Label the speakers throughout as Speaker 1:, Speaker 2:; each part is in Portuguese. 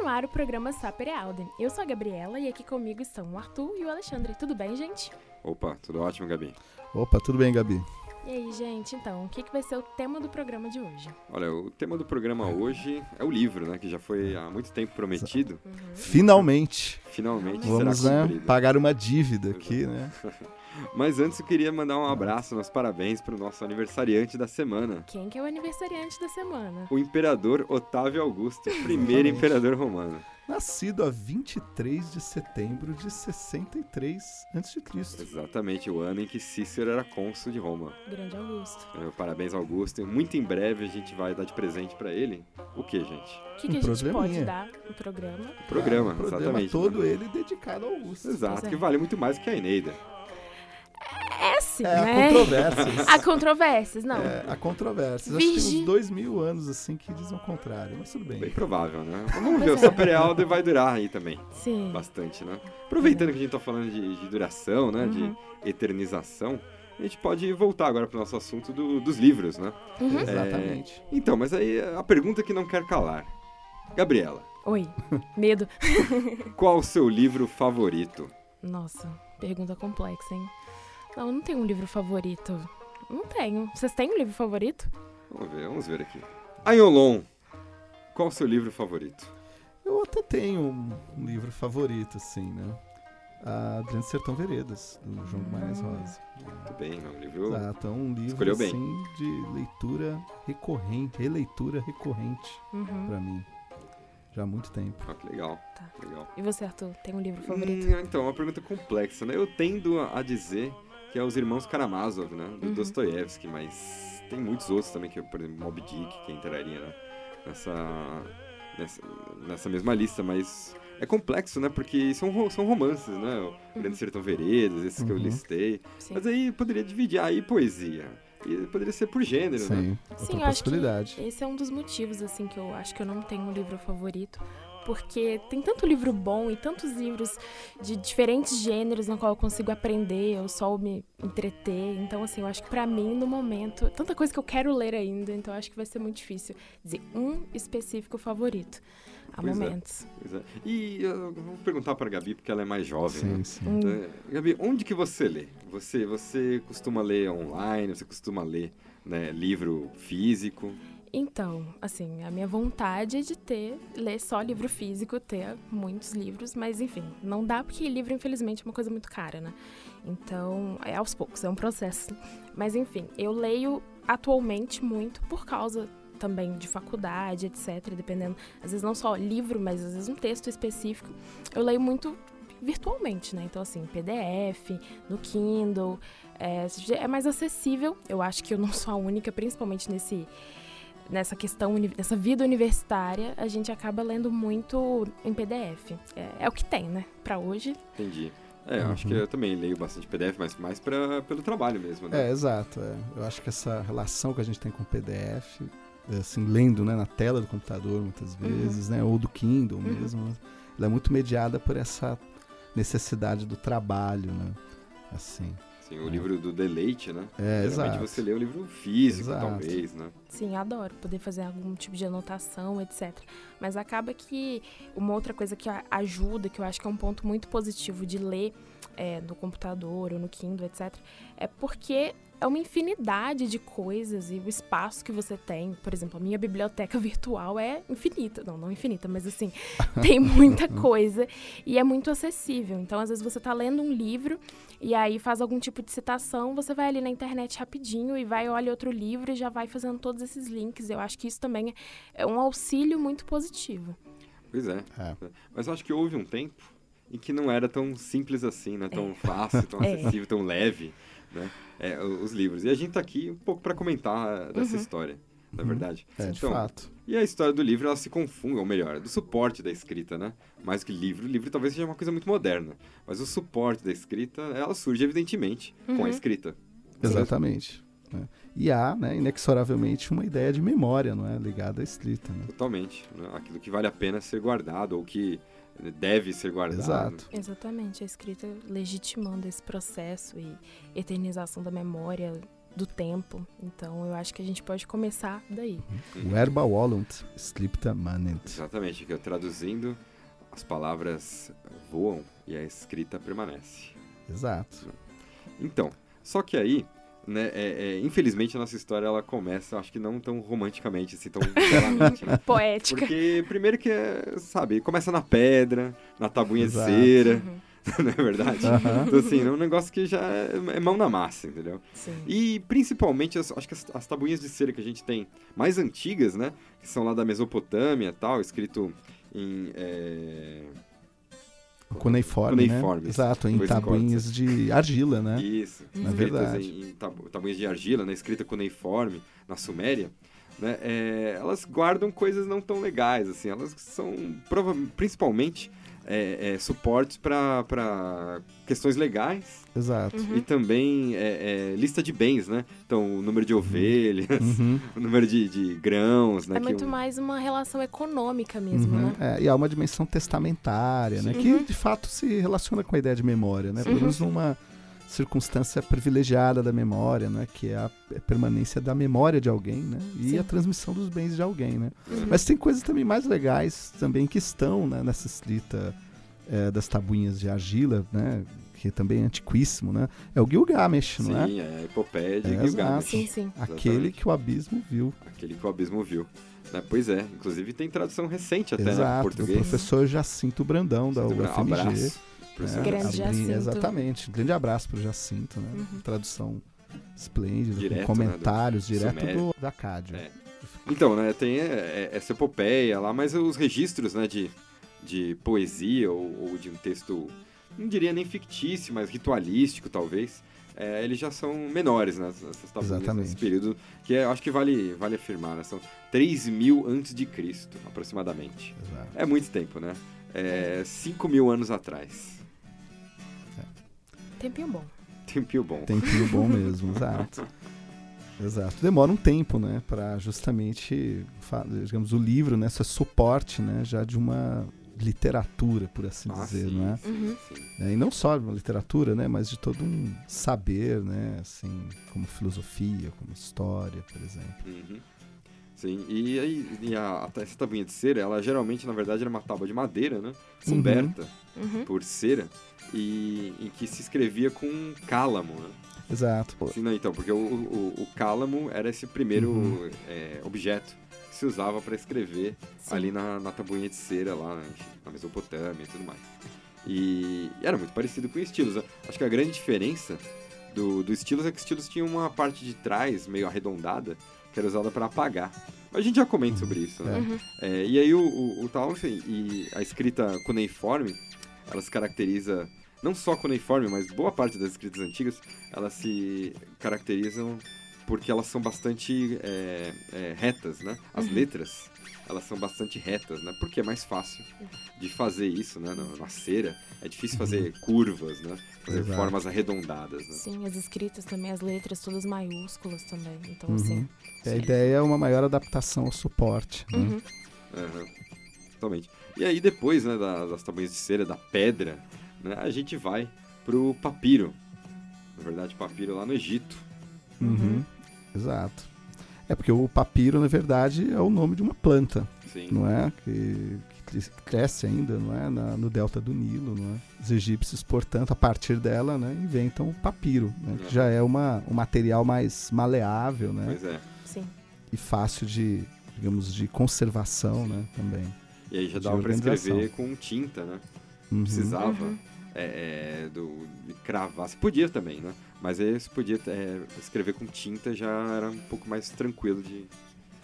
Speaker 1: No ar o programa Saper e Alden. Eu sou a Gabriela e aqui comigo estão o Arthur e o Alexandre. Tudo bem, gente?
Speaker 2: Opa, tudo ótimo, Gabi.
Speaker 3: Opa, tudo bem, Gabi?
Speaker 1: E aí, gente, então, o que, que vai ser o tema do programa de hoje?
Speaker 2: Olha, o tema do programa hoje é o livro, né? Que já foi há muito tempo prometido.
Speaker 1: Uhum.
Speaker 3: Finalmente.
Speaker 2: Finalmente
Speaker 3: Vamos
Speaker 2: será
Speaker 3: né, pagar uma dívida aqui, né?
Speaker 2: Mas antes eu queria mandar um abraço, meus parabéns para o nosso aniversariante da semana.
Speaker 1: Quem que é o aniversariante da semana?
Speaker 2: O imperador Otávio Augusto, primeiro imperador romano.
Speaker 3: Nascido a 23 de setembro de 63 a.C.
Speaker 2: Exatamente o ano em que Cícero era cônsul de Roma.
Speaker 1: Grande Augusto.
Speaker 2: É, Parabéns, Augusto. E Muito em breve a gente vai dar de presente para ele. O que, gente?
Speaker 1: O que, que
Speaker 3: Um
Speaker 1: a gente pode dar no programa?
Speaker 2: O programa,
Speaker 3: O programa
Speaker 2: exatamente.
Speaker 3: todo ele dedicado ao Augusto.
Speaker 2: Exato,
Speaker 1: é.
Speaker 2: que vale muito mais que a Eneida.
Speaker 1: É sim,
Speaker 3: É, há
Speaker 1: né?
Speaker 3: controvérsias.
Speaker 1: Há controvérsias, não.
Speaker 3: É, há controvérsias. Acho que tem uns dois mil anos, assim, que dizem o contrário. Mas tudo
Speaker 2: Bem
Speaker 3: bem.
Speaker 2: provável, né? Vamos ver, o Saper Alder vai durar aí também.
Speaker 1: Sim.
Speaker 2: Bastante, né? Aproveitando que a gente tá falando de, de duração, né?
Speaker 1: Uhum.
Speaker 2: De eternização, a gente pode voltar agora pro nosso assunto do- dos livros, né?
Speaker 1: Uhum.
Speaker 3: Exatamente.
Speaker 2: Então, mas aí a pergunta que não quer calar. Gabriela,
Speaker 1: Oi, medo.
Speaker 2: qual o seu livro favorito?
Speaker 1: Nossa, pergunta complexa, hein? Não, eu não tenho um livro favorito. Não tenho. Vocês têm um livro favorito?
Speaker 2: Vamos ver, vamos ver aqui. Aiolon, qual o seu livro favorito?
Speaker 3: Eu até tenho um, livro favorito, assim, né? A Grande Sertão Veredas, do João Guimarães Rosa.
Speaker 2: Muito bem, meu livro.
Speaker 3: Exato, é um livro,
Speaker 2: Escolheu bem.
Speaker 3: assim, de leitura recorrente, releitura recorrente
Speaker 1: Uhum.
Speaker 3: pra mim. Já há muito tempo.
Speaker 2: Ah, que legal.
Speaker 1: Tá.
Speaker 2: Legal.
Speaker 1: E você, Arthur, tem um livro favorito?
Speaker 2: Hum, então, uma pergunta complexa, né? Eu tendo a a dizer que é os irmãos Karamazov, né? Do
Speaker 1: Uhum.
Speaker 2: Dostoiévski, mas tem muitos outros também, que, por exemplo, Moby Dick, que entraria né? nessa, nessa, nessa mesma lista, mas é complexo, né? Porque são, são romances, né? O Grande Sertão Veredas, esses que eu
Speaker 3: Uhum.
Speaker 2: listei.
Speaker 1: Sim.
Speaker 2: Mas aí poderia dividir aí poesia. E poderia ser por gênero, né?
Speaker 3: Sim, outra
Speaker 1: Sim, eu acho que
Speaker 3: possibilidade.
Speaker 1: esse é um dos motivos, assim, que eu acho que eu não tenho um livro favorito. Porque tem tanto livro bom e tantos livros de diferentes gêneros no qual eu consigo aprender, eu só me entreter. Então, assim, eu acho que pra mim, no momento, tanta coisa que eu quero ler ainda, então eu acho que vai ser muito difícil dizer um específico favorito. Há
Speaker 2: Pois é.
Speaker 1: momentos.
Speaker 2: Pois é. E eu vou perguntar para a Gabi, porque ela é mais jovem, né?
Speaker 3: Sim, sim.
Speaker 1: Hum,
Speaker 2: É, Gabi, onde que você lê? Você, você costuma ler online? Você costuma ler né, livro físico?
Speaker 1: Então, assim, a minha vontade é de ter, ler só livro físico, ter muitos livros, mas enfim, não dá porque livro, infelizmente, é uma coisa muito cara, né? Então, é aos poucos, é um processo. Mas enfim, eu leio atualmente muito por causa também de faculdade, etc, dependendo, às vezes não só livro, mas às vezes um texto específico. Eu leio muito virtualmente, né? Então, assim, PDF, no Kindle, é, é mais acessível. Eu acho que eu não sou a única, principalmente nesse nessa questão, nessa vida universitária, a gente acaba lendo muito em PDF. É, é o que tem, né? Pra hoje.
Speaker 2: Entendi. É, eu acho que
Speaker 3: Uhum.
Speaker 2: eu também leio bastante PDF, mas mais pra, pelo trabalho mesmo, né?
Speaker 3: É, exato. é. Eu acho que essa relação que a gente tem com o PDF, assim, lendo né, na tela do computador muitas
Speaker 1: Uhum.
Speaker 3: vezes, né, ou do Kindle
Speaker 1: Uhum.
Speaker 3: mesmo, ela é muito mediada por essa necessidade do trabalho, né? Assim.
Speaker 2: Assim, o livro do deleite, né?
Speaker 3: É,
Speaker 2: Geralmente
Speaker 3: exato.
Speaker 2: você lê o livro físico,
Speaker 3: Exato.
Speaker 2: talvez, né?
Speaker 1: Sim, adoro poder fazer algum tipo de anotação, etc. Mas acaba que uma outra coisa que a- ajuda, que eu acho que é um ponto muito positivo de ler é, no computador ou no Kindle, etc., é porque é uma infinidade de coisas e o espaço que você tem. Por exemplo, a minha biblioteca virtual é infinita. Não, não infinita, mas assim, tem muita coisa e é muito acessível. Então, às vezes, você está lendo um livro e aí faz algum tipo de citação, você vai ali na internet rapidinho e vai, olha outro livro e já vai fazendo todos esses links. Eu acho que isso também é um auxílio muito positivo.
Speaker 2: Pois é.
Speaker 3: É.
Speaker 2: Mas eu acho que houve um tempo em que não era tão simples assim, né? Tão fácil, tão
Speaker 1: É.
Speaker 2: acessível, tão leve, né? É, os livros. E a gente tá aqui um pouco para comentar dessa
Speaker 1: Uhum.
Speaker 2: história, na
Speaker 3: Uhum.
Speaker 2: verdade.
Speaker 3: É, de
Speaker 2: Então,
Speaker 3: fato.
Speaker 2: E a história do livro, ela se confunde, ou melhor, do suporte da escrita, né? Mais que livro. Livro talvez seja uma coisa muito moderna. Mas o suporte da escrita, ela surge, evidentemente, com
Speaker 1: Uhum.
Speaker 2: a escrita.
Speaker 3: Exatamente. né? E há, né, inexoravelmente, uma ideia de memória, não é? Ligada à escrita, né?
Speaker 2: Totalmente. Né? Aquilo que vale a pena ser guardado, ou que deve ser guardado.
Speaker 3: Exato.
Speaker 1: Exatamente, a escrita legitimando esse processo e eternização da memória do tempo. Então eu acho que a gente pode começar daí.
Speaker 3: O Erba Wallunt, Slipta Manent.
Speaker 2: Exatamente, que eu traduzindo, as palavras voam e a escrita permanece.
Speaker 3: Exato.
Speaker 2: Então, só que aí, né, é, é, infelizmente a nossa história ela começa, acho que não tão romanticamente, assim, tão né?
Speaker 1: Poética.
Speaker 2: Porque primeiro que é, sabe, começa na pedra, na tabuinha
Speaker 3: Exato.
Speaker 2: de cera,
Speaker 1: Uhum,
Speaker 2: não é verdade?
Speaker 3: Aham.
Speaker 2: Então, assim, é um negócio que já é, é mão na massa, entendeu?
Speaker 1: sim.
Speaker 2: E principalmente, as- acho que as, as tabuinhas de cera que a gente tem mais antigas, né? Que são lá da Mesopotâmia e tal, escrito em. é,
Speaker 3: Cuneiforme,
Speaker 2: Cuneiforme,
Speaker 3: né? Exato, em tabuinhas de argila, né?
Speaker 2: Isso.
Speaker 1: Na
Speaker 2: escritas
Speaker 3: verdade.
Speaker 2: Em, em tabu- tabuinhas de argila, né? Escrita cuneiforme, na Suméria. Né? é, elas guardam coisas não tão legais, assim. Elas são, prova principalmente, é, é, suportes para questões legais
Speaker 3: Exato.
Speaker 1: Uhum.
Speaker 2: e também é, é, lista de bens, né? Então, o número de ovelhas,
Speaker 3: Uhum.
Speaker 2: o número de, de grãos, né?
Speaker 1: É muito
Speaker 2: um-
Speaker 1: mais uma relação econômica mesmo,
Speaker 3: Uhum.
Speaker 1: né?
Speaker 3: É, e há uma dimensão testamentária, né? Que
Speaker 1: Uhum.
Speaker 3: de fato se relaciona com a ideia de memória, né? Pelo
Speaker 1: Uhum.
Speaker 3: menos numa circunstância privilegiada da memória, né? Que é a permanência da memória de alguém, né? E
Speaker 1: Sim.
Speaker 3: a transmissão dos bens de alguém, né?
Speaker 1: Uhum.
Speaker 3: Mas tem coisas também mais legais também que estão né, nessa escrita é, das tabuinhas de argila, né? Que também é antiquíssimo, né? É o Gilgamesh, não é?
Speaker 2: Sim, é a epopeia de
Speaker 3: É,
Speaker 2: Gilgamesh.
Speaker 1: Sim, sim.
Speaker 3: Aquele
Speaker 2: Exatamente.
Speaker 3: que o abismo viu.
Speaker 2: Aquele que o abismo viu. Né? Pois é, inclusive tem tradução recente até, né?
Speaker 3: Exato, do
Speaker 2: português.
Speaker 3: professor Jacinto Brandão, da
Speaker 2: Sinto um
Speaker 3: UFMG.
Speaker 2: Professor.
Speaker 3: né?
Speaker 1: Grande
Speaker 3: Abri-
Speaker 1: Jacinto.
Speaker 3: Exatamente. Um grande abraço pro Jacinto, né?
Speaker 1: Uhum.
Speaker 3: Tradução esplêndida,
Speaker 2: Direto,
Speaker 3: com
Speaker 2: né,
Speaker 3: comentários
Speaker 2: do
Speaker 3: direto do, da Cádio.
Speaker 2: É. Então, né, tem é, é, essa epopeia lá, mas os registros, né, de, de poesia ou, ou de um texto, não diria nem fictício, mas ritualístico, talvez, é, eles já são menores, né, essas tabuinhas
Speaker 3: Exatamente.
Speaker 2: nesse período, que é, eu acho que vale, vale afirmar, né, são 3 mil antes de Cristo, aproximadamente.
Speaker 3: Exato.
Speaker 2: É muito tempo, né? É 5 mil anos atrás.
Speaker 1: Tempinho bom.
Speaker 2: Tempinho bom.
Speaker 3: Tempinho bom mesmo, exato. Exato. Demora um tempo, né, para justamente, digamos, o livro, né, ser suporte, né, já de uma literatura, por assim
Speaker 2: Ah,
Speaker 3: dizer,
Speaker 2: sim,
Speaker 3: não é?
Speaker 2: sim,
Speaker 1: Uhum.
Speaker 2: sim.
Speaker 3: É, E não só uma literatura, né, mas de todo um saber, né, assim, como filosofia, como história, por exemplo.
Speaker 2: Uhum. Sim, e aí e a, a- essa tabuinha de cera, ela geralmente, na verdade, era uma tábua de madeira, né?
Speaker 3: Sim.
Speaker 2: Coberta
Speaker 1: Uhum.
Speaker 2: por cera, e em que se escrevia com cálamo, né?
Speaker 3: Exato.
Speaker 2: Sim, não, então, porque o, o, o cálamo era esse primeiro
Speaker 3: Uhum.
Speaker 2: é, objeto que se usava para escrever
Speaker 1: Sim.
Speaker 2: ali na, na tabuinha de cera, lá né, na Mesopotâmia e tudo mais. E, era muito parecido com o estilos. Acho que a grande diferença do, do estilos é que o estilos tinha uma parte de trás meio arredondada que era usada para apagar. Mas a gente já comenta sobre isso, né?
Speaker 1: Uhum.
Speaker 2: É, e aí o, o, o e a escrita cuneiforme, ela se caracteriza, não só cuneiforme, mas boa parte das escritas antigas, elas se caracterizam porque elas são bastante é, é, retas, né? As
Speaker 1: Uhum.
Speaker 2: letras, elas são bastante retas, né? Porque é mais fácil de fazer isso, né? Na, na cera, é difícil fazer curvas, né? Fazer
Speaker 3: Exato.
Speaker 2: formas arredondadas, né?
Speaker 1: Sim, as escritas também, as letras todas maiúsculas também. Então,
Speaker 3: Uhum.
Speaker 1: assim.
Speaker 3: A ideia é uma maior adaptação ao suporte. né?
Speaker 1: Uhum.
Speaker 2: Totalmente. E aí depois, né, da- das tabuinhas de cera, da pedra, né, a gente vai pro papiro. Na verdade, papiro lá no Egito.
Speaker 3: Uhum. Exato. É porque o papiro, na verdade, é o nome de uma planta,
Speaker 2: Sim.
Speaker 3: não é? Que, que cresce ainda, não é? Na- no delta do Nilo, não é? Os egípcios, portanto, a partir dela, né, inventam o papiro, né, que já é uma, um material mais maleável, né?
Speaker 2: Pois é.
Speaker 1: Sim.
Speaker 3: E fácil de, digamos, de conservação, né, também.
Speaker 2: E aí já dava pra
Speaker 3: organização.
Speaker 2: escrever com tinta, né?
Speaker 3: Uhum.
Speaker 2: Precisava
Speaker 1: Uhum.
Speaker 2: É, é, do, de cravar. Você podia também, né? Mas aí você podia é, escrever com tinta, já era um pouco mais tranquilo de,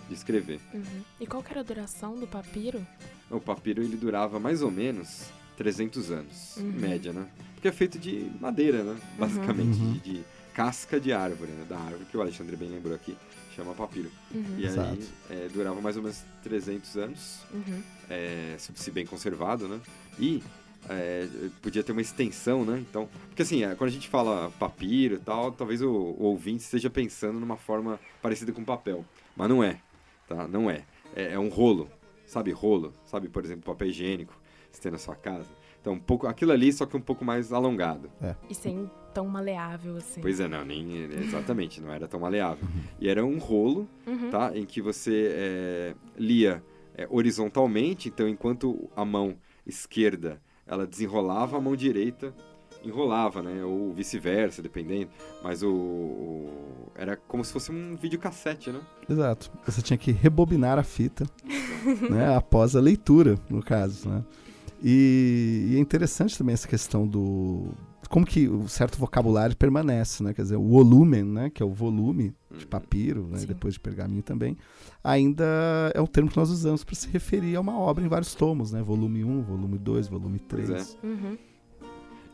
Speaker 2: de escrever.
Speaker 1: Uhum. E qual que era a duração do papiro?
Speaker 2: O papiro ele durava mais ou menos 300 anos,
Speaker 1: Uhum.
Speaker 2: em média, né? Porque é feito de madeira, né? Basicamente,
Speaker 3: Uhum.
Speaker 2: de, de casca de árvore, né? Da árvore que o Alexandre bem lembrou aqui, chama papiro.
Speaker 1: Uhum.
Speaker 2: E aí é, durava mais ou menos 300 anos,
Speaker 1: Uhum.
Speaker 2: é, se se bem conservado, né? E é, podia ter uma extensão, né? Então, porque assim, é, quando a gente fala papiro e tal, talvez o, o ouvinte esteja pensando numa forma parecida com papel, mas não é, tá? Não é. É, é um rolo, sabe rolo? Sabe, por exemplo, papel higiênico que você tem na sua casa? Então, um pouco, aquilo ali, só que um pouco mais alongado.
Speaker 1: E sem tão maleável assim.
Speaker 2: Pois é, não, nem exatamente, não era tão maleável. E era um rolo,
Speaker 1: Uhum.
Speaker 2: tá? Em que você é, lia é, horizontalmente, então enquanto a mão esquerda ela desenrolava, a mão direita enrolava, né? Ou vice-versa, dependendo. Mas o, o- era como se fosse um videocassete, né?
Speaker 3: Exato. Você tinha que rebobinar a fita, né, após a leitura, no caso, né? E, e é interessante também essa questão do como que o certo vocabulário permanece, né? Quer dizer, o volumen, né, que é o volume de
Speaker 2: Uhum.
Speaker 3: papiro, né, depois de pergaminho também, ainda é o termo que nós usamos para se referir a uma obra em vários tomos, né? Volume 1, volume 2, volume
Speaker 2: Pois
Speaker 3: 3.
Speaker 1: Uhum.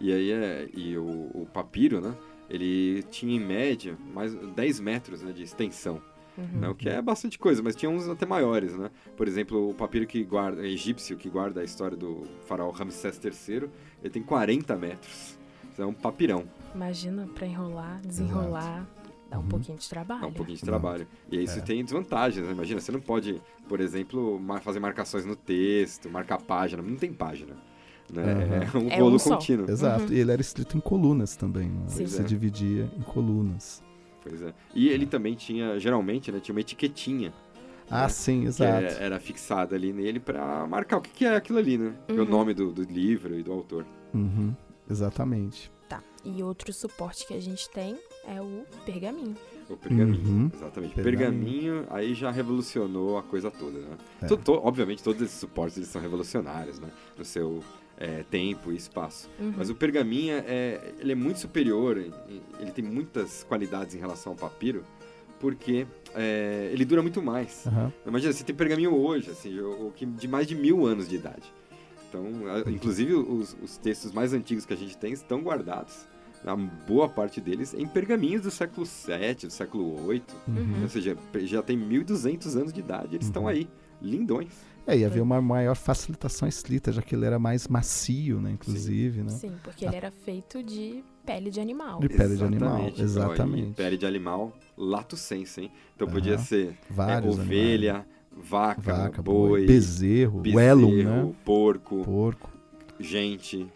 Speaker 2: E aí é, e o, o papiro, né? Ele tinha em média mais 10 metros né, de extensão.
Speaker 1: Uhum.
Speaker 2: né, o que é bastante coisa, mas tinha uns até maiores, né? Por exemplo, o papiro que guarda, egípcio que guarda a história do faraó Ramsés III, ele tem 40 metros. Isso é um papirão,
Speaker 1: Imagina pra enrolar, desenrolar, dá um
Speaker 3: Uhum.
Speaker 1: pouquinho de trabalho.
Speaker 2: dá um pouquinho de trabalho. E aí isso
Speaker 3: É.
Speaker 2: tem desvantagens, né? Imagina, você não pode, por exemplo, fazer marcações no texto, marcar página, não tem página. Né? É um
Speaker 1: É
Speaker 2: rolo
Speaker 1: um
Speaker 2: contínuo.
Speaker 3: Exato.
Speaker 1: Uhum.
Speaker 3: E ele era escrito em colunas também, né?
Speaker 1: Sim.
Speaker 3: Você
Speaker 2: é.
Speaker 3: dividia em colunas.
Speaker 2: Pois é. E ele também tinha, geralmente, né, tinha uma etiquetinha
Speaker 3: Ah,
Speaker 2: É.
Speaker 3: sim,
Speaker 2: que
Speaker 3: exato.
Speaker 2: era, era fixada ali nele pra marcar o que, que é aquilo ali, né? E O
Speaker 1: Uhum.
Speaker 2: nome do, do livro e do autor.
Speaker 3: Uhum, exatamente.
Speaker 1: Tá. E outro suporte que a gente tem é o pergaminho.
Speaker 2: O pergaminho,
Speaker 3: Uhum.
Speaker 2: exatamente.
Speaker 3: Pergaminho.
Speaker 2: Pergaminho. aí já revolucionou a coisa toda, né?
Speaker 3: É.
Speaker 2: To- to- obviamente, todos esses suportes eles são revolucionários, né? No seu é, tempo e espaço.
Speaker 1: Uhum.
Speaker 2: Mas o pergaminho, é, ele é muito superior, ele tem muitas qualidades em relação ao papiro, porque é, ele dura muito mais.
Speaker 3: Aham.
Speaker 2: Imagina, você tem pergaminho hoje, assim, de mais de mil anos de idade. Então, inclusive, os, os textos mais antigos que a gente tem estão guardados, a boa parte deles, em pergaminhos do século VII, do século VIII.
Speaker 3: Uhum.
Speaker 2: Ou seja, já tem 1.200 anos de idade, eles estão
Speaker 3: Uhum.
Speaker 2: aí, lindões.
Speaker 3: É, e havia uma maior facilitação escrita, já que ele era mais macio, né? Inclusive, né?
Speaker 1: Sim, porque ele era feito de pele de animal.
Speaker 3: De pele de animal,
Speaker 2: Exatamente. Ó,
Speaker 3: exatamente.
Speaker 2: E pele de animal, lato senso, hein? Então podia
Speaker 3: Aham.
Speaker 2: ser é,
Speaker 3: Vários
Speaker 2: ovelha, vaca,
Speaker 3: animais. Vaca,
Speaker 2: boi,
Speaker 3: boi, bezerro,
Speaker 2: bezerro,
Speaker 3: né?
Speaker 2: porco,
Speaker 3: Porco.
Speaker 2: Gente.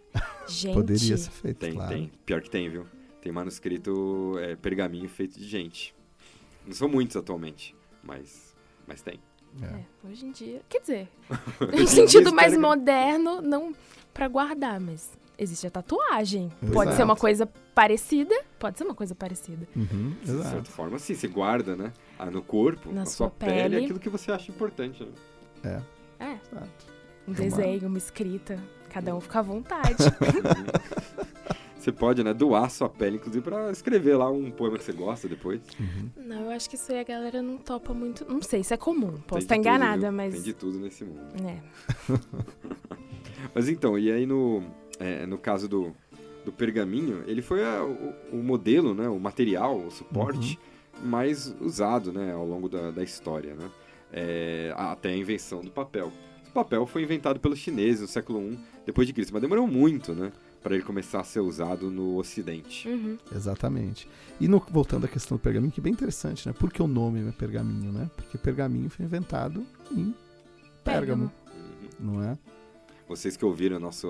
Speaker 1: Gente,
Speaker 3: Poderia ser feito,
Speaker 2: Tem,
Speaker 3: claro.
Speaker 2: tem. Pior que tem, viu? Tem manuscrito é, pergaminho feito de gente. Não são muitos atualmente, mas, mas tem.
Speaker 3: É.
Speaker 1: É, hoje em dia. Quer dizer, no
Speaker 2: em
Speaker 1: sentido mais
Speaker 2: espero
Speaker 1: moderno, não pra guardar, mas existe a tatuagem. Pode
Speaker 3: Exato.
Speaker 1: ser uma coisa parecida, pode ser uma coisa parecida.
Speaker 3: Uhum,
Speaker 2: que, De certa forma, sim, você guarda, né? Ah, no corpo,
Speaker 1: Na
Speaker 2: na,
Speaker 1: sua
Speaker 2: sua pele,
Speaker 1: pele.
Speaker 2: aquilo que você acha importante. Né?
Speaker 3: É,
Speaker 1: É,
Speaker 3: exato.
Speaker 1: um desenho, uma escrita, cada um fica à vontade.
Speaker 2: Você pode, né, doar sua pele, inclusive, pra escrever lá um poema que você gosta depois.
Speaker 3: Uhum.
Speaker 1: não, eu acho que isso aí a galera não topa muito. Não sei, isso é comum. Posso estar
Speaker 2: tudo,
Speaker 1: enganada,
Speaker 2: viu?
Speaker 1: mas.
Speaker 2: Tem de tudo nesse mundo.
Speaker 1: É.
Speaker 2: Mas então, e aí no, é, no caso do, do pergaminho, ele foi a- o, o modelo, né, o material, o suporte mais usado né, ao longo da, da história, né? É, até a invenção do papel. O papel foi inventado pelos chineses no século I depois de Cristo, mas demorou muito, né, para ele começar a ser usado no Ocidente.
Speaker 1: Uhum.
Speaker 3: Exatamente. E no- voltando à questão do pergaminho, que é bem interessante, né? Por que o nome é pergaminho, né? Porque pergaminho foi inventado em Pérgamo,
Speaker 2: Uhum.
Speaker 3: não é?
Speaker 2: Vocês que ouviram nosso,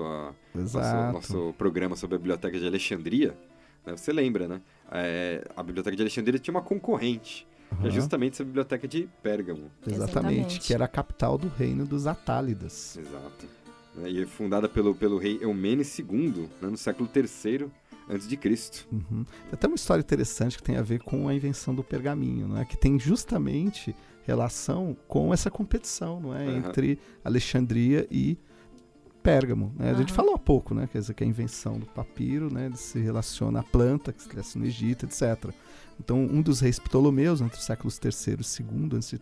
Speaker 2: nosso, nosso programa sobre a Biblioteca de Alexandria, né, você lembra, né? É, a Biblioteca de Alexandria tinha uma concorrente, que é justamente essa Biblioteca de Pérgamo.
Speaker 3: Exatamente,
Speaker 1: Exatamente.
Speaker 3: que era a capital do reino dos Atálidas.
Speaker 2: Exato. Né, E é fundada pelo, pelo rei Eumenes II, né, no século III antes de Cristo.
Speaker 3: Uhum. Tem até uma história interessante que tem a ver com a invenção do pergaminho, né? que tem justamente relação com essa competição não é?
Speaker 2: Aham.
Speaker 3: entre Alexandria e Pérgamo. Né? A gente falou pouco né? Quer dizer, que a invenção do papiro né? ele se relaciona à planta que cresce no Egito, etc. Então, um dos reis Ptolomeus, entre os séculos III e II a.C.,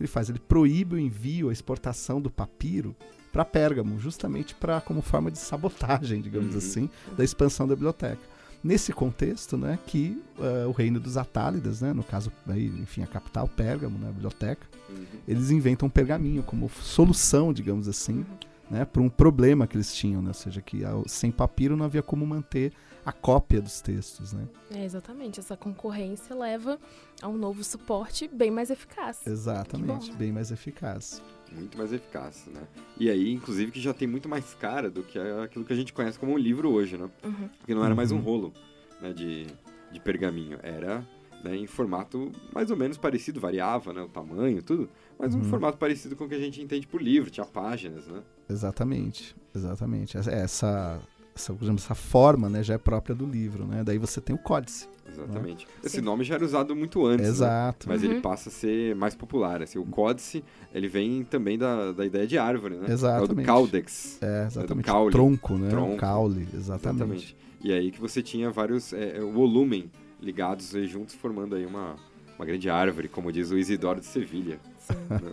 Speaker 3: ele faz? Ele proíbe o envio, a exportação do papiro para Pérgamo, justamente para como forma de sabotagem, digamos
Speaker 2: Uhum.
Speaker 3: assim, da expansão da biblioteca. Nesse contexto, né, que eh, o reino dos Atálidas, né, no caso, aí, enfim, a capital Pérgamo, né, a biblioteca,
Speaker 2: Uhum.
Speaker 3: eles inventam um pergaminho como solução, digamos assim, né, para um problema que eles tinham, né, ou seja, que sem papiro não havia como manter a cópia dos textos, né?
Speaker 1: É, exatamente. Essa concorrência leva a um novo suporte bem mais eficaz.
Speaker 3: Exatamente,
Speaker 1: bom.
Speaker 3: bem mais eficaz.
Speaker 2: Muito mais eficaz, né? E aí, inclusive, que já tem muito mais cara do que aquilo que a gente conhece como um livro hoje, né?
Speaker 1: Uhum.
Speaker 2: Porque não era mais um
Speaker 3: Uhum.
Speaker 2: rolo. né, de, de pergaminho. Era né, em formato mais ou menos parecido, variava né, o tamanho, tudo, mas um
Speaker 3: Uhum.
Speaker 2: formato parecido com o que a gente entende por livro, tinha páginas, né?
Speaker 3: Exatamente, exatamente. Essa, essa, essa, forma né, já é própria do livro, né? Daí você tem o códice.
Speaker 2: Exatamente. Esse
Speaker 1: Sim.
Speaker 2: nome já era usado muito antes, né?
Speaker 3: Exato.
Speaker 2: mas
Speaker 1: Uhum.
Speaker 2: ele passa a ser mais popular. Assim, o códice, ele vem também da, da ideia de árvore, né? É o do
Speaker 3: Exatamente.
Speaker 2: caudex.
Speaker 3: É, exatamente.
Speaker 2: caule.
Speaker 3: O tronco, né?
Speaker 2: Tronco.
Speaker 3: O caule, exatamente.
Speaker 2: Exatamente. E aí que você tinha vários é, volumen ligados aí juntos, formando aí uma, uma grande árvore, como diz o Isidoro de Sevilha. Né?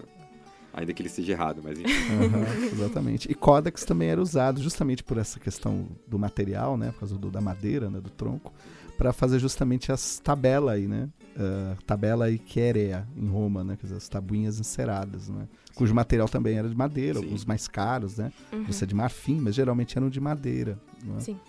Speaker 2: Ainda que ele esteja errado, mas enfim.
Speaker 3: Aham, exatamente. E códex também era usado justamente por essa questão do material, né? Por causa do- da madeira, né? Do tronco, para fazer justamente as tabelas aí, né? Ah, tabela e querea em Roma, né? Quer dizer, as tabuinhas enceradas, né? Cujo material também era de madeira,
Speaker 2: Sim.
Speaker 3: alguns mais caros, né?
Speaker 1: Uhum.
Speaker 3: Isso é de marfim, mas geralmente eram de madeira. Não é?
Speaker 1: Sim.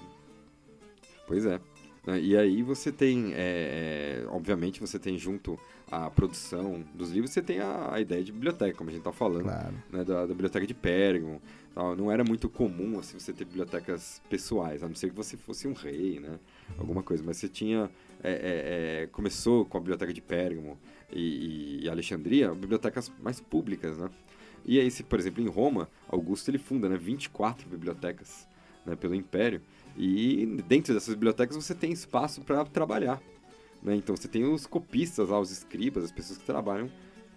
Speaker 2: Pois é. Né, E aí você tem, é, é, obviamente, você tem junto à produção dos livros, você tem a, a ideia de biblioteca, como a gente tá falando,
Speaker 3: Claro.
Speaker 2: né, da, da biblioteca de Pérgamo. tal. Não era muito comum assim, você ter bibliotecas pessoais, a não ser que você fosse um rei, né? Alguma coisa. Mas você tinha. é, é, é, começou com a biblioteca de Pérgamo e, e Alexandria, bibliotecas mais públicas, né? E aí, se, por exemplo, em Roma, Augusto ele funda né, 24 bibliotecas né, pelo Império. E dentro dessas bibliotecas você tem espaço para trabalhar. Né? Então você tem os copistas lá, os escribas, as pessoas que trabalham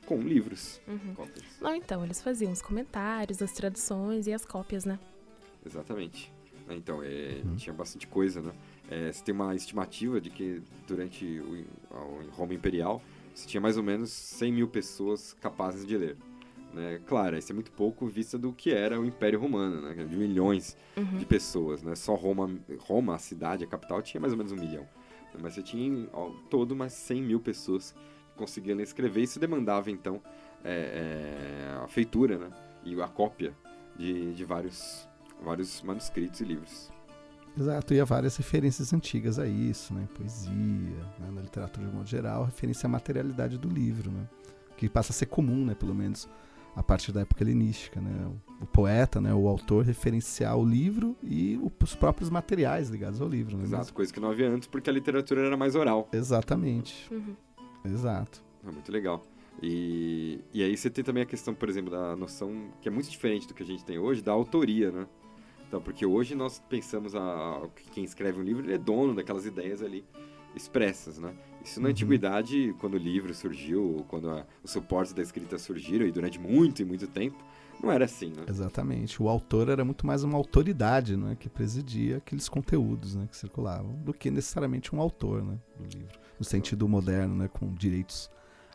Speaker 2: com livros.
Speaker 1: Uhum.
Speaker 2: Cópias.
Speaker 1: Não, então, eles faziam os comentários, as traduções e as cópias, né?
Speaker 2: Exatamente. Né, Então, é,
Speaker 3: Uhum.
Speaker 2: tinha bastante coisa, né? É, você tem uma estimativa de que durante o, o Roma Imperial você tinha mais ou menos 100 mil pessoas capazes de ler. Né? Claro, isso é muito pouco vista do que era o Império Romano, né? De milhões
Speaker 1: Uhum.
Speaker 2: de pessoas, né? Só Roma, Roma, a cidade, a capital, tinha mais ou menos um milhão. Mas você tinha ao todo mais 100 mil pessoas que conseguiam e escrever. Isso demandava, então, é, é, a feitura, né? E a cópia de, de vários, vários manuscritos e livros.
Speaker 3: Exato, e há várias referências antigas a isso, né? Poesia, né? na literatura de modo geral, referência à materialidade do livro, né? Que passa a ser comum, né? Pelo menos a partir da época helenística, né? O poeta, né? O autor referenciar o livro e os próprios materiais ligados ao livro, né?
Speaker 2: Exato, coisa que não havia antes porque a literatura era mais oral.
Speaker 3: Exatamente,
Speaker 1: Uhum.
Speaker 3: exato.
Speaker 2: É muito legal. E, e aí você tem também a questão, por exemplo, da noção que é muito diferente do que a gente tem hoje, da autoria, né? Então, porque hoje nós pensamos a, que quem escreve um livro ele é dono daquelas ideias ali expressas, né? Isso na
Speaker 3: Uhum.
Speaker 2: antiguidade, quando o livro surgiu, quando a- os suportes da escrita surgiram, e durante muito e muito tempo, não era assim, né?
Speaker 3: Exatamente. O autor era muito mais uma autoridade, né? Que presidia aqueles conteúdos, né? Que circulavam, do que necessariamente um autor, né? Do livro. No sentido moderno, né? Com direitos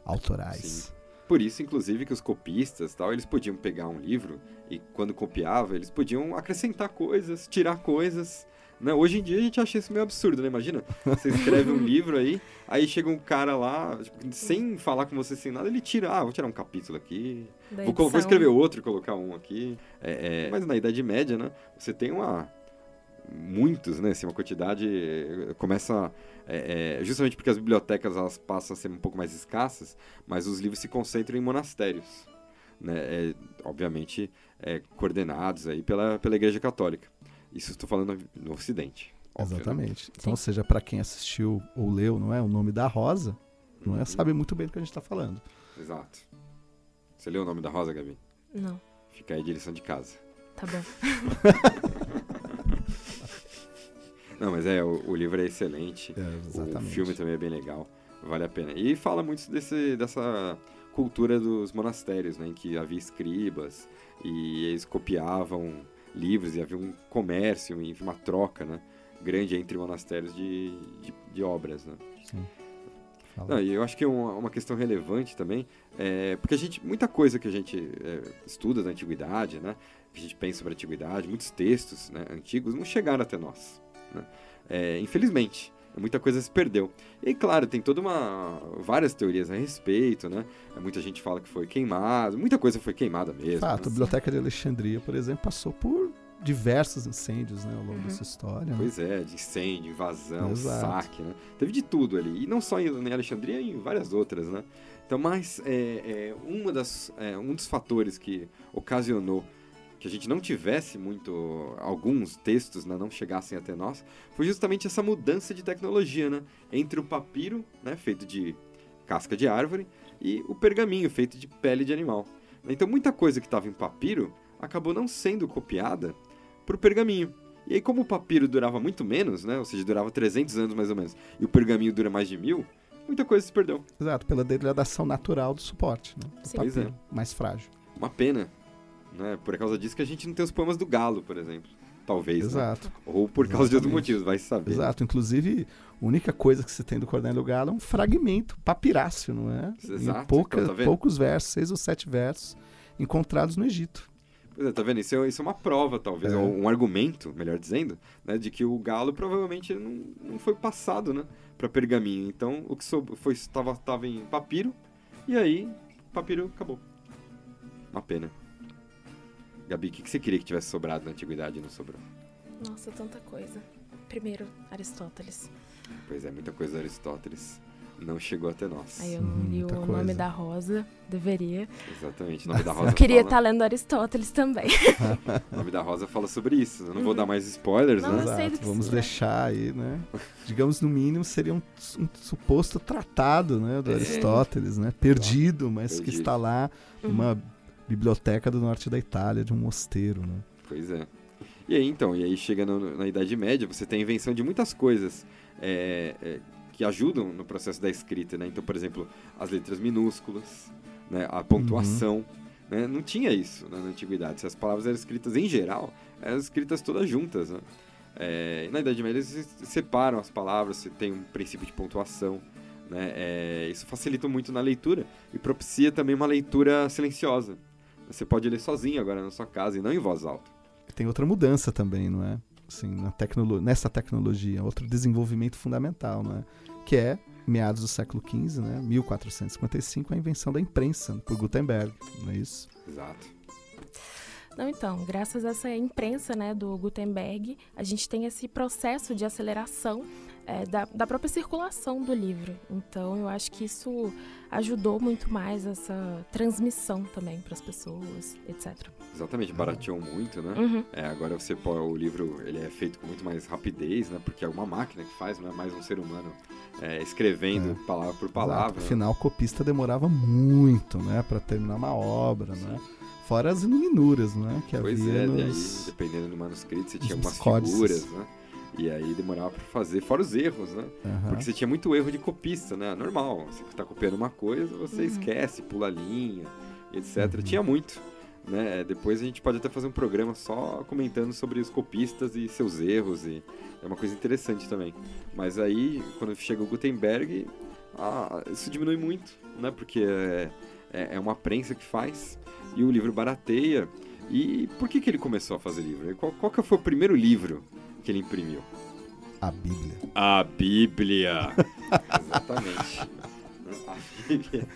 Speaker 3: autorais.
Speaker 2: Sim. Por isso, inclusive, que os copistas tal, eles podiam pegar um livro e quando copiava, eles podiam acrescentar coisas, tirar coisas. Né? Hoje em dia a gente acha isso meio absurdo, né? Imagina, você escreve um livro aí, aí chega um cara lá, tipo, sem falar com você, sem nada, ele tira, ah, vou tirar um capítulo aqui, vou, vou escrever outro e colocar um aqui. É, é, Mas na Idade Média, né, você tem uma muitos, né, assim, uma quantidade começa é, é, justamente porque as bibliotecas elas passam a ser um pouco mais escassas, mas os livros se concentram em monastérios, né, é, obviamente é, coordenados aí pela, pela Igreja Católica. Isso estou falando no Ocidente. óbvio, né?
Speaker 3: Exatamente. Então, ou seja, para quem assistiu ou leu, não é, o nome da Rosa, não é,
Speaker 2: Uhum.
Speaker 3: sabe muito bem do que a gente está falando.
Speaker 2: Exato. Você leu o nome da Rosa, Gabi?
Speaker 1: Não,
Speaker 2: Fica aí de lição de casa.
Speaker 1: tá bom.
Speaker 2: Não, mas é, o, o livro é excelente.
Speaker 3: É, exatamente.
Speaker 2: O filme também é bem legal, vale a pena. E fala muito desse, dessa cultura dos monastérios, né, em que havia escribas e eles copiavam livros e havia um comércio, enfim, uma troca, né, grande entre monastérios de, de, de obras, né.
Speaker 3: Fala.
Speaker 2: Não, eu acho que uma, uma questão relevante também, é, porque a gente, muita coisa que a gente é, estuda da antiguidade, né, que a gente pensa sobre a antiguidade, muitos textos né, antigos não chegaram até nós, né, é, infelizmente. Muita coisa se perdeu. E claro, tem toda uma. várias teorias a respeito, né? Muita gente fala que foi queimado, muita coisa foi queimada mesmo.
Speaker 3: Fato, a
Speaker 2: né?
Speaker 3: Biblioteca de Alexandria, por exemplo, passou por diversos incêndios né, ao longo
Speaker 1: Uhum.
Speaker 3: dessa história. né?
Speaker 2: Pois é, de incêndio, invasão,
Speaker 3: Exato.
Speaker 2: saque, né? Teve de tudo ali. E não só em em Alexandria, em várias outras, né? Então, mas é, é, uma das, é, um dos fatores que ocasionou que a gente não tivesse muito alguns textos né, não chegassem até nós foi justamente essa mudança de tecnologia né, entre o papiro né, feito de casca de árvore e o pergaminho feito de pele de animal então muita coisa que estava em papiro acabou não sendo copiada para o pergaminho e aí como o papiro durava muito menos né ou seja durava 300 anos mais ou menos e o pergaminho dura mais de mil muita coisa se perdeu
Speaker 3: Exato, pela degradação natural do suporte, né? Do
Speaker 1: Sim.
Speaker 2: Pois é.
Speaker 3: papiro, mais frágil.
Speaker 2: uma pena né por causa disso que a gente não tem os poemas do galo por exemplo talvez né?
Speaker 3: Exato.
Speaker 2: Ou por causa de outros
Speaker 3: Exatamente.
Speaker 2: motivos, vai saber.
Speaker 3: Exato. Inclusive, a única coisa que você tem do Cornélio Galo é um fragmento papiráceo, não é?
Speaker 2: Exato,
Speaker 3: Em pouca,
Speaker 2: então, tá
Speaker 3: poucos versos, seis ou sete versos, encontrados no Egito.
Speaker 2: Pois é, tá vendo? Isso é, isso é uma prova, talvez,
Speaker 3: É.
Speaker 2: ou um argumento, melhor dizendo, né, de que o galo provavelmente não, não foi passado, né, para pergaminho. Então, o que sob- foi estava tava em papiro e aí papiro acabou. Uma pena. Gabi, o que, que você queria que tivesse sobrado na antiguidade e não sobrou?
Speaker 1: Nossa, tanta coisa. Primeiro, Aristóteles.
Speaker 2: Pois é, muita coisa do Aristóteles não chegou até nós.
Speaker 1: Aí eu não
Speaker 3: Hum,
Speaker 1: li o
Speaker 3: muita
Speaker 1: nome
Speaker 3: coisa.
Speaker 1: da Rosa, deveria.
Speaker 2: Exatamente, o nome da Rosa
Speaker 1: Eu queria estar lendo Aristóteles também.
Speaker 2: o nome da Rosa fala sobre isso. Eu não vou dar mais spoilers,
Speaker 1: Não,
Speaker 2: né?
Speaker 1: sei do
Speaker 3: Exato.
Speaker 1: que
Speaker 3: Vamos deixar aí, né? Digamos, no mínimo, seria um, um suposto tratado né, do
Speaker 2: É.
Speaker 3: Aristóteles, né? Perdido, mas que
Speaker 2: Perdido.
Speaker 3: está lá numa biblioteca do norte da Itália, de um mosteiro, né?
Speaker 2: Pois é. E aí, então, e aí chega no- na Idade Média, você tem a invenção de muitas coisas é, é, que ajudam no processo da escrita, né? Então, por exemplo, as letras minúsculas, né? a pontuação, né? Não tinha isso né, na Antiguidade. Se as palavras eram escritas em geral, eram escritas todas juntas, né? É, na Idade Média, eles separam as palavras, você tem um princípio de pontuação, né? É, isso facilita muito na leitura e propicia também uma leitura silenciosa. Você pode ler sozinho agora na sua casa e não em voz alta.
Speaker 3: Tem outra mudança também, não é? Assim, na tecnolo nessa tecnologia, outro desenvolvimento fundamental, não é? Que é, meados do século XV, né? 1455, a invenção da imprensa por Gutenberg, não é isso?
Speaker 2: Exato.
Speaker 1: Não, então, graças a essa imprensa né, do Gutenberg, a gente tem esse processo de aceleração é, da, da própria circulação do livro. Então, eu acho que isso ajudou muito mais essa transmissão também para as pessoas, etc.
Speaker 2: Exatamente, barateou muito, né?
Speaker 1: Uhum.
Speaker 2: É, agora você o livro ele é feito com muito mais rapidez, né? Porque é uma máquina que faz, não é mais um ser humano é, escrevendo
Speaker 3: É.
Speaker 2: palavra por
Speaker 3: Exato.
Speaker 2: palavra. né?
Speaker 3: Afinal, o copista demorava muito, né? Para terminar uma obra, né? Fora as iluminuras, né? Que
Speaker 2: Pois
Speaker 3: havia
Speaker 2: é, e aí,
Speaker 3: nos...
Speaker 2: dependendo do manuscrito, você tinha
Speaker 3: nos
Speaker 2: algumas
Speaker 3: códices.
Speaker 2: figuras, né? E aí demorava pra fazer, fora os erros, né?
Speaker 3: Aham.
Speaker 2: Porque você tinha muito erro de copista, né? Normal, você tá copiando uma coisa, você
Speaker 1: Uhum.
Speaker 2: esquece, pula a linha, etc.
Speaker 3: Uhum.
Speaker 2: Tinha muito. Né? Depois a gente pode até fazer um programa só comentando sobre os copistas e seus erros, e é uma coisa interessante também. Mas aí, quando chega o Gutenberg, ah, isso diminui muito, né? Porque é, é é uma prensa que faz, e o livro barateia. E por que, que ele começou a fazer livro? Qual, qual que foi o primeiro livro que ele imprimiu?
Speaker 3: A Bíblia.
Speaker 2: A Bíblia. Exatamente. A Bíblia.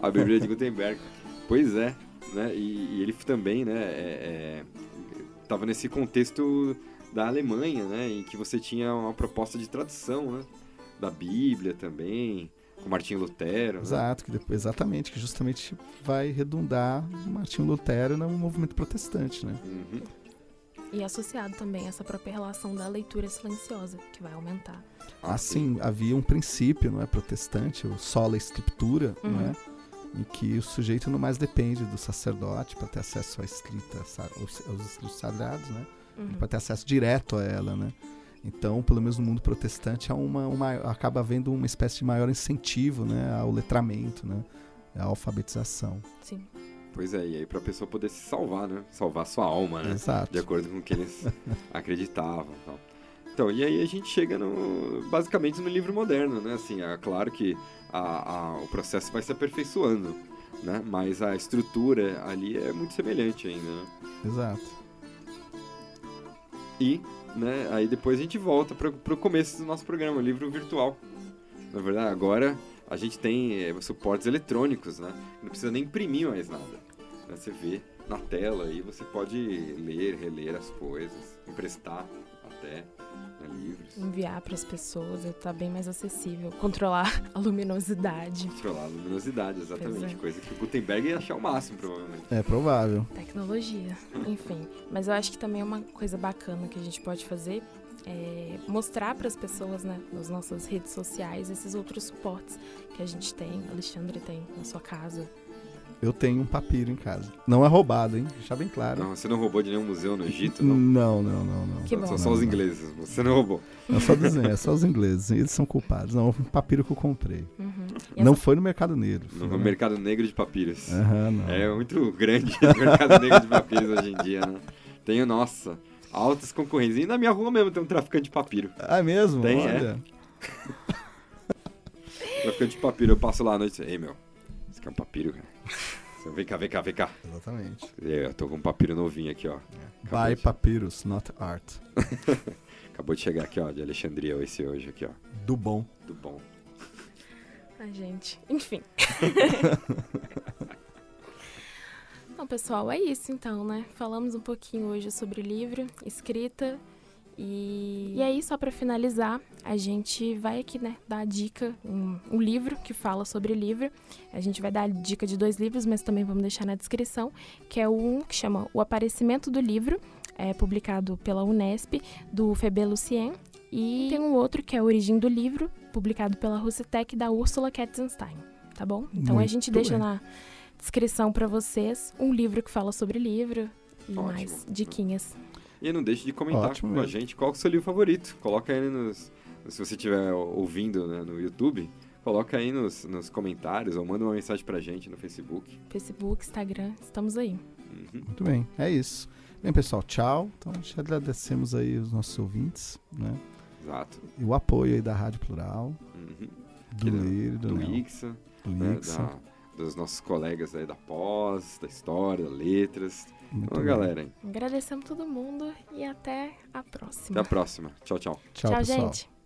Speaker 2: A Bíblia de Gutenberg. Pois é, né? E, e ele também, né? É, é, tava nesse contexto da Alemanha, né? Em que você tinha uma proposta de tradução, né? Da Bíblia também, com Martinho Lutero. Né?
Speaker 3: Exato, que depois, exatamente, que justamente vai redundar Martinho Lutero no movimento protestante, né?
Speaker 2: Uhum.
Speaker 1: E associado também essa própria relação da leitura silenciosa, que vai aumentar.
Speaker 3: Assim, havia um princípio, não é, protestante, o sola scriptura, não
Speaker 1: Uhum.
Speaker 3: é? Em que o sujeito não mais depende do sacerdote para ter acesso à escrita, aos escritos sagrados, né?
Speaker 1: Uhum.
Speaker 3: Para ter acesso direto a ela, né? Então, pelo menos no mundo protestante, há uma, uma, acaba havendo uma espécie de maior incentivo, né, ao letramento, né, à alfabetização.
Speaker 1: Sim.
Speaker 2: Pois é, e aí pra pessoa poder se salvar, né? Salvar sua alma, né?
Speaker 3: Exato.
Speaker 2: de acordo com o que eles acreditavam e tal. Então, e aí a gente chega no, basicamente no livro moderno, né? Assim, é claro que a, a- o processo vai se aperfeiçoando, né? Mas a estrutura ali é muito semelhante ainda, né?
Speaker 3: Exato.
Speaker 2: E, né, aí depois a gente volta para o começo do nosso programa, o livro virtual. Na verdade, agora a gente tem eh, suportes eletrônicos, né? Não precisa nem imprimir mais nada. né? Você vê na tela e você pode ler, reler as coisas, emprestar até. né, livros.
Speaker 1: Enviar para as pessoas, tá bem mais acessível. Controlar a luminosidade.
Speaker 2: Controlar a luminosidade, exatamente.
Speaker 1: é.
Speaker 2: Coisa que o Gutenberg ia achar o máximo, provavelmente.
Speaker 3: É provável.
Speaker 1: Tecnologia, enfim. Mas eu acho que também é uma coisa bacana que a gente pode fazer é mostrar para as pessoas, né, nas nossas redes sociais, esses outros suportes que a gente tem. Alexandre tem na sua casa.
Speaker 3: Eu tenho um papiro em casa. Não é roubado, hein? Deixar bem claro.
Speaker 2: Não, você não roubou de nenhum museu no Egito, não?
Speaker 3: Não, não, não, não.
Speaker 1: Que bom.
Speaker 2: São só
Speaker 3: Não,
Speaker 2: os
Speaker 3: não.
Speaker 2: ingleses, você não roubou.
Speaker 3: É só, dos, é só os ingleses. Eles são culpados. Não, um papiro que eu comprei.
Speaker 1: Uhum.
Speaker 3: Não
Speaker 1: essa-
Speaker 3: foi no Mercado Negro. foi
Speaker 2: No mercado negro de papiros.
Speaker 3: Não.
Speaker 2: É muito grande o mercado negro de papiros hoje em dia, né? Tenho, nossa, altas concorrências. E na minha rua mesmo tem um traficante de papiro.
Speaker 3: Ah, é mesmo?
Speaker 2: Tem, é.
Speaker 3: Olha.
Speaker 2: Traficante de papiro, eu passo lá à noite e ei, meu, você quer um papiro, cara? Vem cá, vem cá, vem cá.
Speaker 3: Exatamente.
Speaker 2: Eu tô com um papiro novinho aqui, ó. Acabou
Speaker 3: Buy
Speaker 2: de-
Speaker 3: papyrus, not art.
Speaker 2: Acabou de chegar aqui, ó, de Alexandria, esse hoje aqui, ó.
Speaker 3: Do bom.
Speaker 2: Do bom.
Speaker 1: Ai, gente. Enfim. Bom, pessoal, é isso então, né? Falamos um pouquinho hoje sobre livro, escrita. E, e aí, só para finalizar, a gente vai aqui, né, dar a dica, um, um livro que fala sobre livro. A gente vai dar a dica de dois livros, mas também vamos deixar na descrição, que é um que chama O Aparecimento do Livro, é publicado pela Unesp, do Febe Lucien. E tem um outro que é A Origem do Livro, publicado pela Russitec, da Ursula Katzenstein, tá bom? Então a
Speaker 3: Muito
Speaker 1: gente deixa
Speaker 3: bem.
Speaker 1: na descrição para vocês um livro que fala sobre livro e
Speaker 2: Ótimo.
Speaker 1: mais diquinhas.
Speaker 2: E não deixe de comentar
Speaker 3: Ótimo
Speaker 2: com a gente qual é o seu livro favorito. Coloca aí nos. Se você estiver ouvindo né, no YouTube, coloca aí nos, nos comentários ou manda uma mensagem pra gente no Facebook.
Speaker 1: Facebook, Instagram, estamos aí.
Speaker 2: Uhum.
Speaker 3: Muito bem, é isso. Bem, pessoal, tchau. Então, a gente agradecemos aí os nossos ouvintes, né?
Speaker 2: Exato.
Speaker 3: E o apoio aí da Rádio Plural,
Speaker 2: Uhum.
Speaker 3: do Leiro, do,
Speaker 2: Do Ixa,
Speaker 3: do
Speaker 2: né,
Speaker 3: Ixa.
Speaker 2: da- dos nossos colegas aí da pós, da história, da letras.
Speaker 3: Muito
Speaker 2: Então,
Speaker 3: bem.
Speaker 2: galera, hein?
Speaker 1: Agradecemos todo mundo e até a próxima.
Speaker 2: até a próxima. Tchau, tchau.
Speaker 3: Tchau,
Speaker 1: Tchau
Speaker 3: pessoal.
Speaker 1: gente.